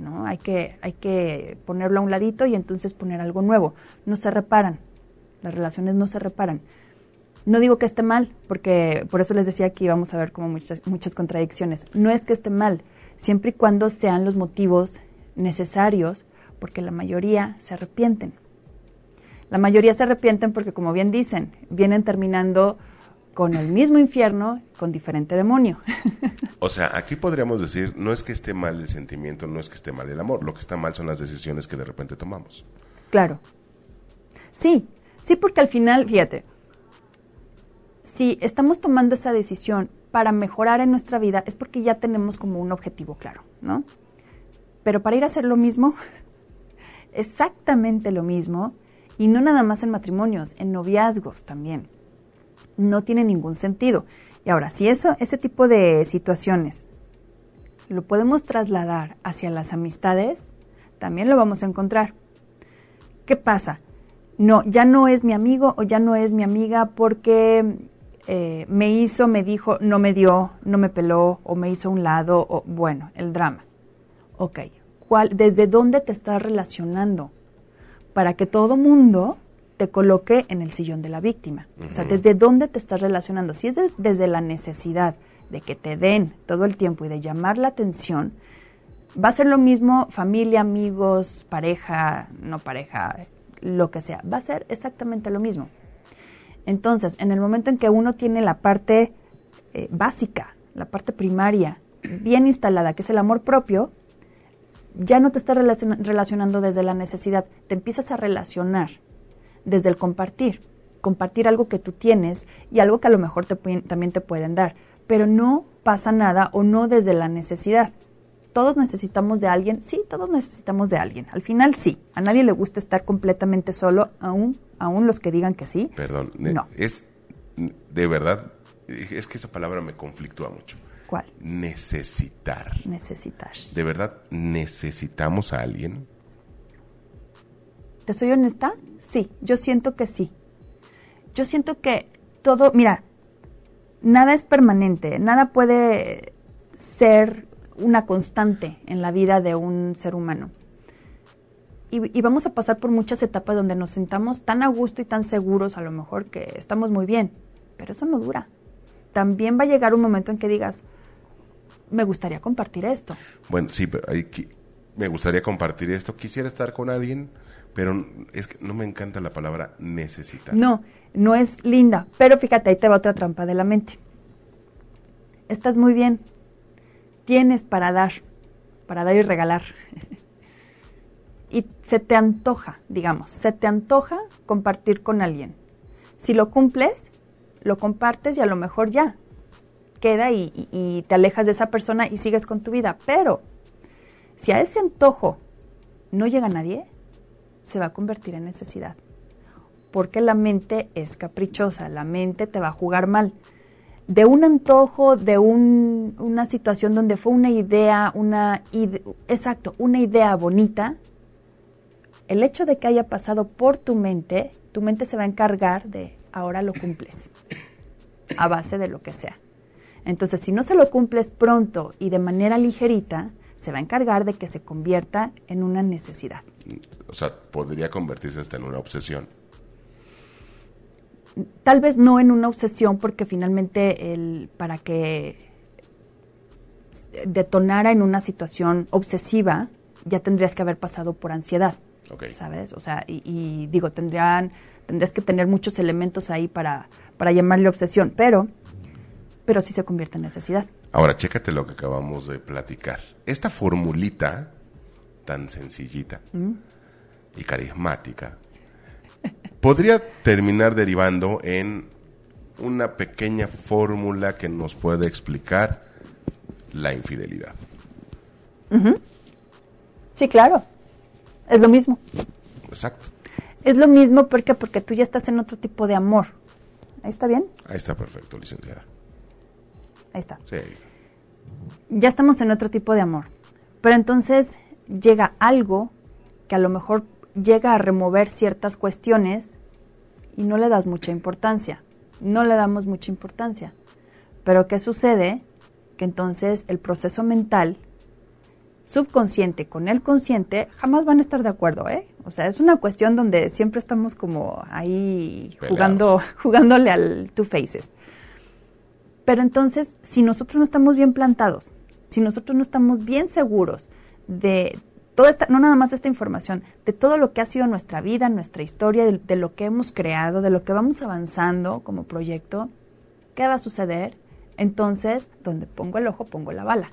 ¿No? Hay que, hay que ponerlo a un ladito y entonces poner algo nuevo. No se reparan. Las relaciones no se reparan. No digo que esté mal, porque por eso les decía que íbamos a ver como muchas, muchas contradicciones. No es que esté mal, siempre y cuando sean los motivos necesarios, porque la mayoría se arrepienten. La mayoría se arrepienten porque, como bien dicen, vienen terminando con el mismo infierno, con diferente demonio. o sea, aquí podríamos decir, no es que esté mal el sentimiento, no es que esté mal el amor, lo que está mal son las decisiones que de repente tomamos. Claro. Sí, sí, porque al final, fíjate, si estamos tomando esa decisión para mejorar en nuestra vida, es porque ya tenemos como un objetivo claro, ¿no? Pero para ir a hacer lo mismo, exactamente lo mismo, y no nada más en matrimonios, en noviazgos también. No tiene ningún sentido. Y ahora, si eso, ese tipo de situaciones lo podemos trasladar hacia las amistades, también lo vamos a encontrar. ¿Qué pasa? No, ya no es mi amigo o ya no es mi amiga porque eh, me hizo, me dijo, no me dio, no me peló o me hizo un lado, o bueno, el drama. Ok, ¿cuál, ¿desde dónde te estás relacionando? para que todo mundo te coloque en el sillón de la víctima. O sea, ¿desde dónde te estás relacionando? Si es desde la necesidad de que te den todo el tiempo y de llamar la atención, va a ser lo mismo familia, amigos, pareja, no pareja, lo que sea. Va a ser exactamente lo mismo. Entonces, en el momento en que uno tiene la parte eh, básica, la parte primaria, bien instalada, que es el amor propio, ya no te estás relacionando desde la necesidad, te empiezas a relacionar desde el compartir, compartir algo que tú tienes y algo que a lo mejor te también te pueden dar, pero no pasa nada o no desde la necesidad. Todos necesitamos de alguien, sí, todos necesitamos de alguien. Al final sí, a nadie le gusta estar completamente solo, aún aún los que digan que sí. Perdón, No. es de verdad, es que esa palabra me conflictúa mucho. ¿Cuál? Necesitar. Necesitar. ¿De verdad necesitamos a alguien? ¿Te soy honesta? Sí, yo siento que sí. Yo siento que todo, mira, nada es permanente, nada puede ser una constante en la vida de un ser humano. Y, vamos a pasar por muchas etapas donde nos sentamos tan a gusto y tan seguros, a lo mejor que estamos muy bien, pero eso no dura. También va a llegar un momento en que digas, me gustaría compartir esto. Bueno, sí, pero me gustaría compartir esto. Quisiera estar con alguien, pero es que no me encanta la palabra necesitar. No, no es linda. Pero fíjate, ahí te va otra trampa de la mente. Estás muy bien. Tienes para dar, para dar y regalar. y se te antoja, digamos, se te antoja compartir con alguien. Si lo cumples, lo compartes y a lo mejor ya queda y, y- y te alejas de esa persona y sigues con tu vida. Pero si a ese antojo no llega nadie, se va a convertir en necesidad porque la mente es caprichosa, la mente te va a jugar mal. De un antojo, de un- una situación donde fue una idea, una exacto, una idea bonita, el hecho de que haya pasado por tu mente, tu mente se va a encargar de ahora lo cumples, a base de lo que sea. Entonces, si no se lo cumples pronto y de manera ligerita, se va a encargar de que se convierta en una necesidad. O sea, podría convertirse hasta en una obsesión. tal vez no en una obsesión, porque finalmente el, para que detonara en una situación obsesiva, ya tendrías que haber pasado por ansiedad. ¿sabes? O sea, y, y digo, tendrían, tendrías que tener muchos elementos ahí para, para llamarle obsesión, pero, pero sí se convierte en necesidad. Ahora, chécate lo que acabamos de platicar. Esta formulita tan sencillita y carismática podría terminar derivando en una pequeña fórmula que nos puede explicar la infidelidad. Sí, claro, es lo mismo. Exacto. Es lo mismo porque, porque tú ya estás en otro tipo de amor. ¿Ahí está bien? Ahí está perfecto, licenciada. Ahí está. Sí. ya estamos en otro tipo de amor. Pero entonces llega algo que a lo mejor llega a remover ciertas cuestiones y no le das mucha importancia. No le damos mucha importancia. Pero ¿qué sucede? Que entonces el proceso mental subconsciente con el consciente jamás van a estar de acuerdo, ¿eh? O sea, es una cuestión donde siempre estamos como ahí jugando, jugándole al two faces. Pero entonces, si nosotros no estamos bien plantados, si nosotros no estamos bien seguros de toda esta, no nada más esta información, de todo lo que ha sido nuestra vida, nuestra historia, de, lo que hemos creado, de lo que vamos avanzando como proyecto, ¿qué va a suceder? Entonces, donde pongo el ojo, pongo la bala.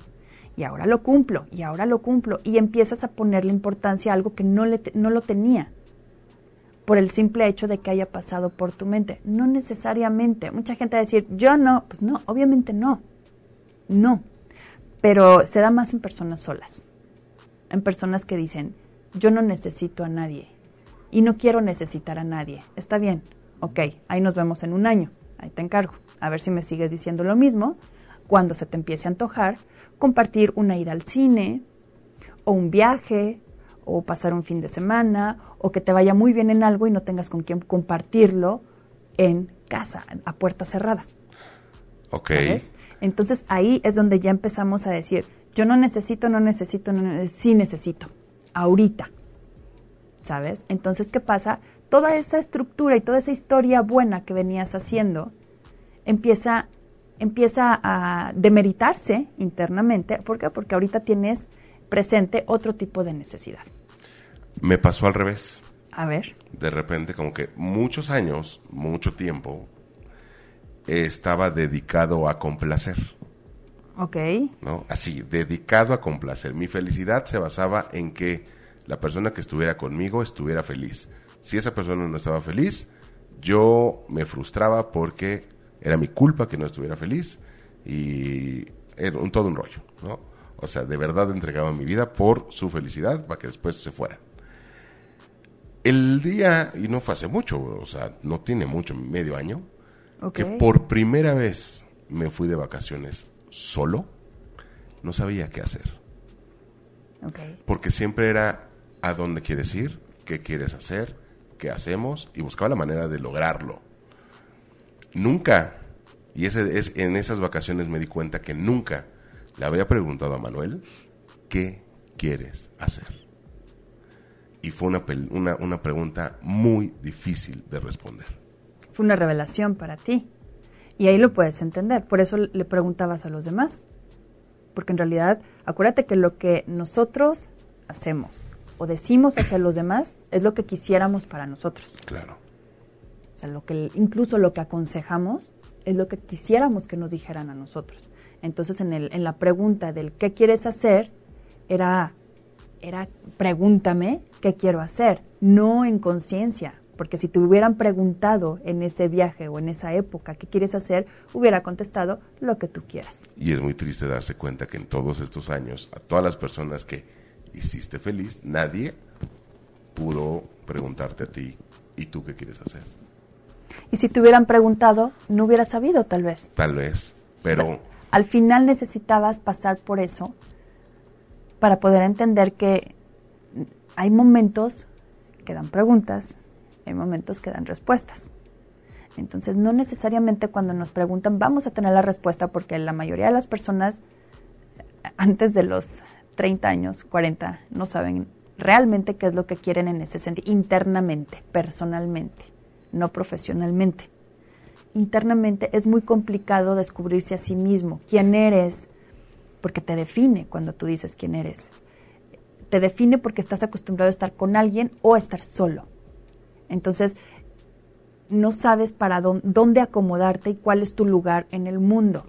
Y ahora lo cumplo, y ahora lo cumplo, y empiezas a ponerle importancia a algo que no, le no lo tenía por el simple hecho de que haya pasado por tu mente. No necesariamente. Mucha gente va a decir, yo no. Pues no, obviamente no. No. Pero se da más en personas solas. En personas que dicen, yo no necesito a nadie. Y no quiero necesitar a nadie. Está bien. Ok, ahí nos vemos en un año. Ahí te encargo. A ver si me sigues diciendo lo mismo. Cuando se te empiece a antojar, compartir una ida al cine, o un viaje, o pasar un fin de semana, o que te vaya muy bien en algo y no tengas con quién compartirlo en casa, a puerta cerrada. Ok. ¿sabes? Entonces ahí es donde ya empezamos a decir, yo no necesito, no necesito, no, ne- sí necesito, ahorita. ¿Sabes? Entonces, ¿qué pasa? Toda esa estructura y toda esa historia buena que venías haciendo empieza, empieza a demeritarse internamente. ¿Por qué? Porque ahorita tienes presente otro tipo de necesidad. Me pasó al revés. A ver. De repente, como que muchos años, mucho tiempo, estaba dedicado a complacer. Ok. ¿no? Así, dedicado a complacer. Mi felicidad se basaba en que la persona que estuviera conmigo estuviera feliz. Si esa persona no estaba feliz, yo me frustraba porque era mi culpa que no estuviera feliz y era un, todo un rollo, ¿no? O sea, de verdad entregaba mi vida por su felicidad para que después se fuera. El día, y no fue hace mucho, o sea, no tiene mucho, medio año, que por primera vez me fui de vacaciones solo, no sabía qué hacer. Porque siempre era a dónde quieres ir, qué quieres hacer, qué hacemos, y buscaba la manera de lograrlo. Nunca, y ese, es, en esas vacaciones me di cuenta que nunca le había preguntado a Manuel, ¿qué quieres hacer? Y fue una, una, una pregunta muy difícil de responder. Fue una revelación para ti. Y ahí lo puedes entender. Por eso le preguntabas a los demás. Porque en realidad, acuérdate que lo que nosotros hacemos o decimos hacia los demás es lo que quisiéramos para nosotros. Claro. O sea, lo que, incluso lo que aconsejamos es lo que quisiéramos que nos dijeran a nosotros. Entonces, en, el, en la pregunta del qué quieres hacer, era, era pregúntame qué quiero hacer, no en conciencia. Porque si te hubieran preguntado en ese viaje o en esa época qué quieres hacer, hubiera contestado lo que tú quieras. Y es muy triste darse cuenta que en todos estos años, a todas las personas que hiciste feliz, nadie pudo preguntarte a ti, ¿y tú qué quieres hacer? Y si te hubieran preguntado, no hubieras sabido tal vez. Tal vez, pero O sea, al final necesitabas pasar por eso para poder entender que hay momentos que dan preguntas, hay momentos que dan respuestas. Entonces, no necesariamente cuando nos preguntan vamos a tener la respuesta porque la mayoría de las personas eh, antes de los 30 años, 40, no saben realmente qué es lo que quieren en ese sentido, internamente, personalmente, no profesionalmente internamente es muy complicado descubrirse a sí mismo, quién eres, porque te define cuando tú dices quién eres. Te define porque estás acostumbrado a estar con alguien o a estar solo. Entonces, no sabes para dónde, acomodarte y cuál es tu lugar en el mundo.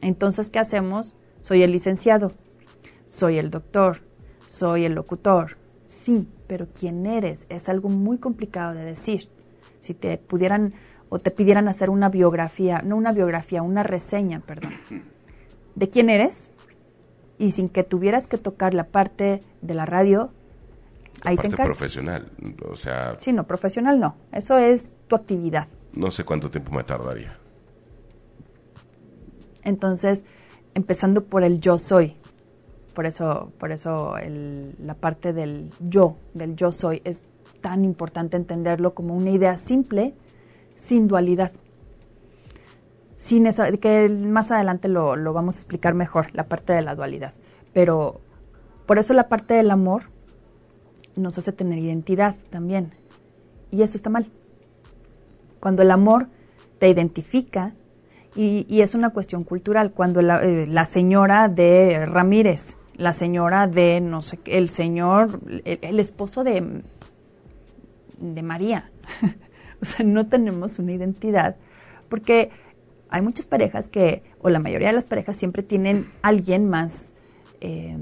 Entonces, ¿qué hacemos? Soy el licenciado, soy el doctor, soy el locutor. Sí, pero quién eres es algo muy complicado de decir. Si te pudieran o te pidieran hacer una biografía, no una biografía, una reseña, perdón, de quién eres y sin que tuvieras que tocar la parte de la radio, ahí te parte profesional, o sea, Sí, no, profesional no, eso es tu actividad. no sé cuánto tiempo me tardaría. Entonces, empezando por el yo soy, por eso, por eso el- la parte del yo, del yo soy, es tan importante entenderlo como una idea simple, sin dualidad. Sin esa, que más adelante lo, lo vamos a explicar mejor, la parte de la dualidad. Pero por eso la parte del amor nos hace tener identidad también. Y eso está mal. Cuando el amor te identifica, y, y es una cuestión cultural, cuando la, eh, la señora de Ramírez, la señora de, no sé, el señor, el, el esposo de, de María, o sea, no tenemos una identidad, porque hay muchas parejas que, o la mayoría de las parejas siempre tienen alguien más eh,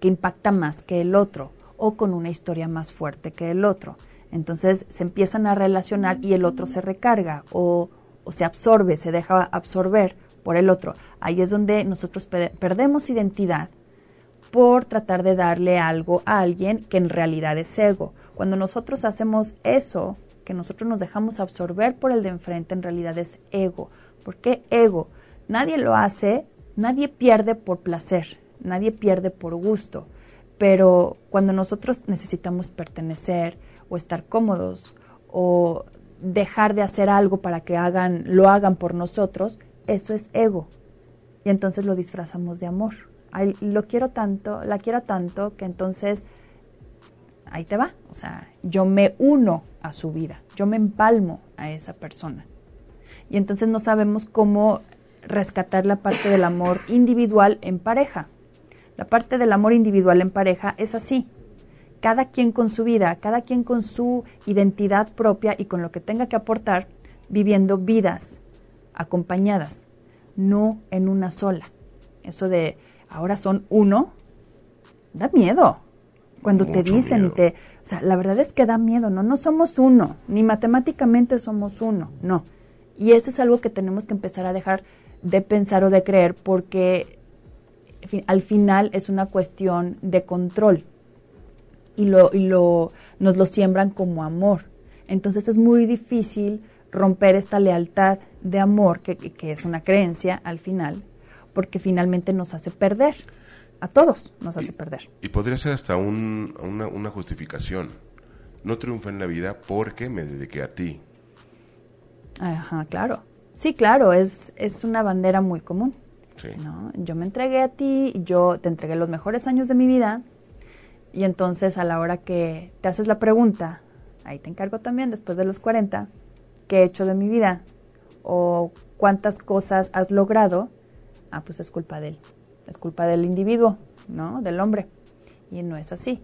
que impacta más que el otro, o con una historia más fuerte que el otro. Entonces se empiezan a relacionar y el otro se recarga o, o se absorbe, se deja absorber por el otro. Ahí es donde nosotros pe- perdemos identidad por tratar de darle algo a alguien que en realidad es ego. Cuando nosotros hacemos eso, que nosotros nos dejamos absorber por el de enfrente, en realidad es ego. ¿Por qué ego? Nadie lo hace, nadie pierde por placer, nadie pierde por gusto. Pero cuando nosotros necesitamos pertenecer o estar cómodos o dejar de hacer algo para que hagan, lo hagan por nosotros, eso es ego. Y entonces lo disfrazamos de amor. Lo quiero tanto, la quiero tanto, que entonces ahí te va. O sea, yo me uno a su vida, yo me empalmo a esa persona. Y entonces no sabemos cómo rescatar la parte del amor individual en pareja. La parte del amor individual en pareja es así. Cada quien con su vida, cada quien con su identidad propia y con lo que tenga que aportar, viviendo vidas acompañadas, no en una sola. Eso de ahora son uno, da miedo. Cuando te dicen miedo. y te... O sea, la verdad es que da miedo, ¿no? No somos uno, ni matemáticamente somos uno, no. Y eso es algo que tenemos que empezar a dejar de pensar o de creer porque fi- al final es una cuestión de control. y, lo, y lo, nos lo siembran como amor. Entonces es muy difícil romper esta lealtad de amor, que, que es una creencia al final, porque finalmente nos hace perder. A todos nos hace perder. Y podría ser hasta un, una, una justificación. No triunfé en la vida porque me dediqué a ti. Ajá, claro. Sí, claro, es, es una bandera muy común. ¿No? Yo me entregué a ti, yo te entregué los mejores años de mi vida, y entonces a la hora que te haces la pregunta, ahí te encargo también después de los 40, ¿qué he hecho de mi vida? O cuántas cosas has logrado, ah, pues es culpa de él, es culpa del individuo, ¿no? Del hombre. Y no es así.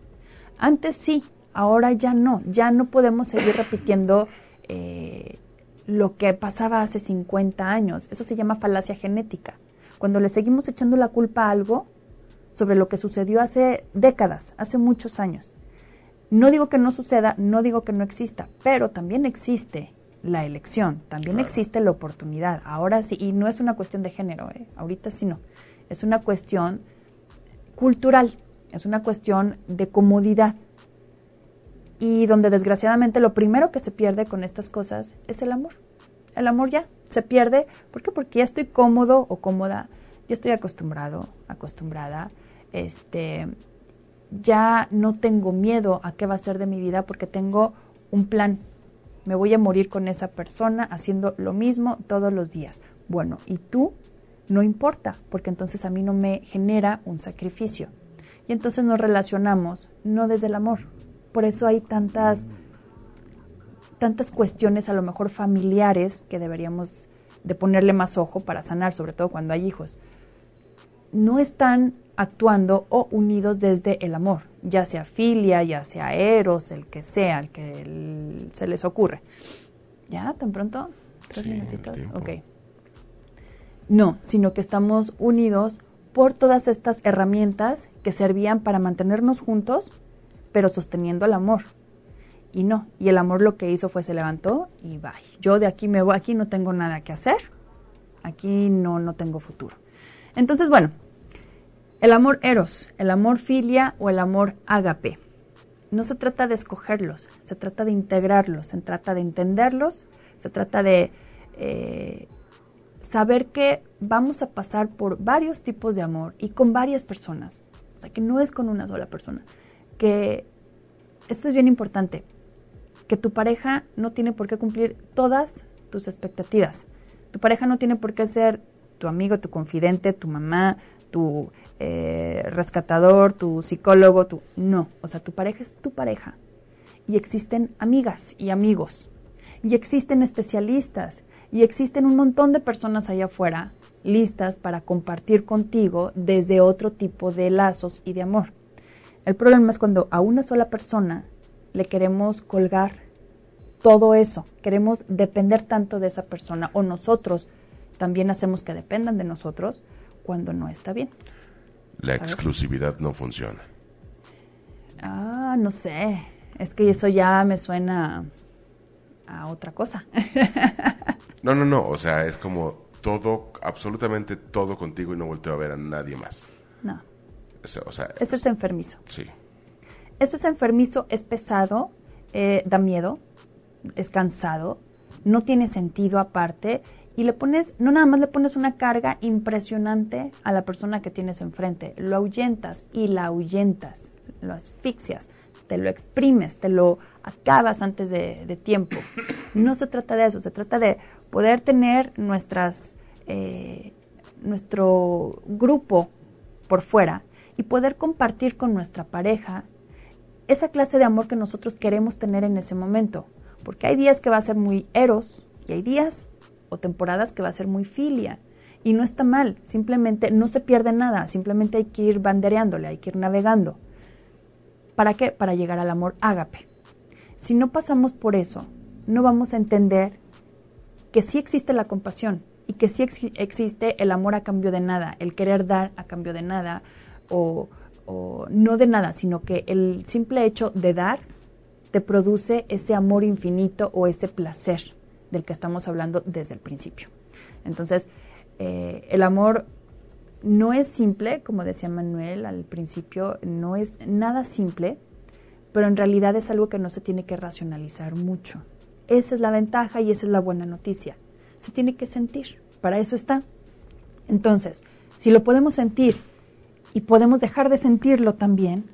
Antes sí, ahora ya no, ya no podemos seguir repitiendo eh, lo que pasaba hace 50 años. Eso se llama falacia genética. Cuando le seguimos echando la culpa a algo sobre lo que sucedió hace décadas, hace muchos años. No digo que no suceda, no digo que no exista, pero también existe la elección, también Claro. existe la oportunidad. Ahora sí, y no es una cuestión de género, ¿eh? ahorita sí no. Es una cuestión cultural, es una cuestión de comodidad. Y donde desgraciadamente lo primero que se pierde con estas cosas es el amor. El amor ya se pierde. ¿Por qué? Porque ya estoy cómodo o cómoda, ya estoy acostumbrado, acostumbrada. Este, ya no tengo miedo a qué va a ser de mi vida porque tengo un plan. Me voy a morir con esa persona haciendo lo mismo todos los días. Bueno, y tú no importa, porque entonces a mí no me genera un sacrificio. Y entonces nos relacionamos no desde el amor. Por eso hay tantas tantas cuestiones a lo mejor familiares que deberíamos de ponerle más ojo para sanar, sobre todo cuando hay hijos. No están actuando o unidos desde el amor, ya sea filia, ya sea eros, el que sea, el que el- se les ocurre. ¿Ya? ¿Tan pronto? ¿Tres Sí, minutitos? Ok. No, sino que estamos unidos por todas estas herramientas que servían para mantenernos juntos, pero sosteniendo el amor. Y no, y el amor lo que hizo fue se levantó y bye. Yo de aquí me voy, aquí no tengo nada que hacer, aquí no, no tengo futuro. Entonces, bueno, el amor eros, el amor filia o el amor ágape. No se trata de escogerlos, se trata de integrarlos, se trata de entenderlos, se trata de eh, saber que vamos a pasar por varios tipos de amor y con varias personas. O sea, que no es con una sola persona. Que esto es bien importante, que tu pareja no tiene por qué cumplir todas tus expectativas. Tu pareja no tiene por qué ser tu amigo, tu confidente, tu mamá, tu eh, rescatador, tu psicólogo, tu... No, o sea, tu pareja es tu pareja. Y existen amigas y amigos. Y existen especialistas. Y existen un montón de personas allá afuera listas para compartir contigo desde otro tipo de lazos y de amor. El problema es cuando a una sola persona le queremos colgar todo eso, queremos depender tanto de esa persona o nosotros también hacemos que dependan de nosotros cuando no está bien. La exclusividad no funciona. Ah, no sé, es que eso ya me suena a otra cosa. No, no, no. O sea, es como todo, absolutamente todo contigo y no volteo a ver a nadie más. no, O o sea, eso es enfermizo. sí. Eso es enfermizo, es pesado, eh, da miedo, es cansado, no tiene sentido aparte y le pones, no nada más le pones una carga impresionante a la persona que tienes enfrente, lo ahuyentas y la ahuyentas, lo asfixias, te lo exprimes, te lo acabas antes de, de tiempo. No se trata de eso, se trata de poder tener nuestras, eh, nuestro grupo por fuera y poder compartir con nuestra pareja esa clase de amor que nosotros queremos tener en ese momento. Porque hay días que va a ser muy eros y hay días o temporadas que va a ser muy filia. Y no está mal, simplemente no se pierde nada, simplemente hay que ir bandereándole, hay que ir navegando. ¿Para qué? Para llegar al amor ágape. Si no pasamos por eso, no vamos a entender que sí existe la compasión y que sí ex- existe el amor a cambio de nada, el querer dar a cambio de nada o, no de nada, sino que el simple hecho de dar te produce ese amor infinito o ese placer del que estamos hablando desde el principio. Entonces, eh, el amor no es simple, como decía Manuel al principio, no es nada simple, pero en realidad es algo que no se tiene que racionalizar mucho. Esa es la ventaja y esa es la buena noticia. Se tiene que sentir, para eso está. Entonces, si lo podemos sentir y podemos dejar de sentirlo también,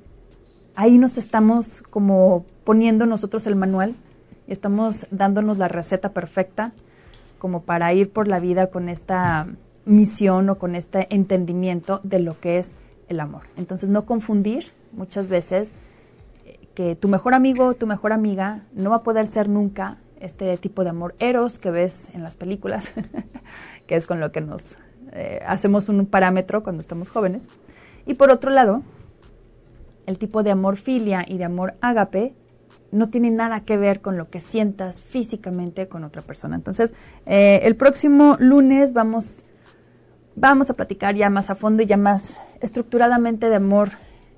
ahí nos estamos como poniendo nosotros el manual y estamos dándonos la receta perfecta como para ir por la vida con esta misión o con este entendimiento de lo que es el amor. Entonces, no confundir muchas veces eh, que tu mejor amigo tu mejor amiga no va a poder ser nunca este tipo de amor eros que ves en las películas, que es con lo que nos eh, hacemos un parámetro cuando estamos jóvenes. Y por otro lado, el tipo de amor filia y de amor ágape no tiene nada que ver con lo que sientas físicamente con otra persona. Entonces, eh, el próximo lunes vamos, vamos a platicar ya más a fondo y ya más estructuradamente de amor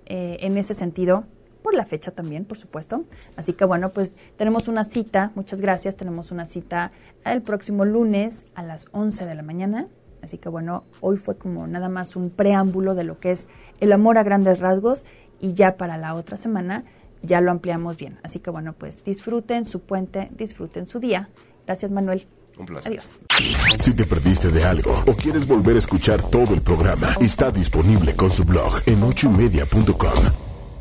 eh, en ese sentido, por la fecha también, por supuesto. Así que bueno, pues tenemos una cita, muchas gracias, tenemos una cita el próximo lunes a las 11 de la mañana. Así que bueno, hoy fue como nada más un preámbulo de lo que es el amor a grandes rasgos y ya para la otra semana ya lo ampliamos bien. Así que bueno, pues disfruten su puente, disfruten su día. Gracias Manuel. Un placer. Adiós. Si te perdiste de algo o quieres volver a escuchar todo el programa, está disponible con su blog en ochoymedia.com.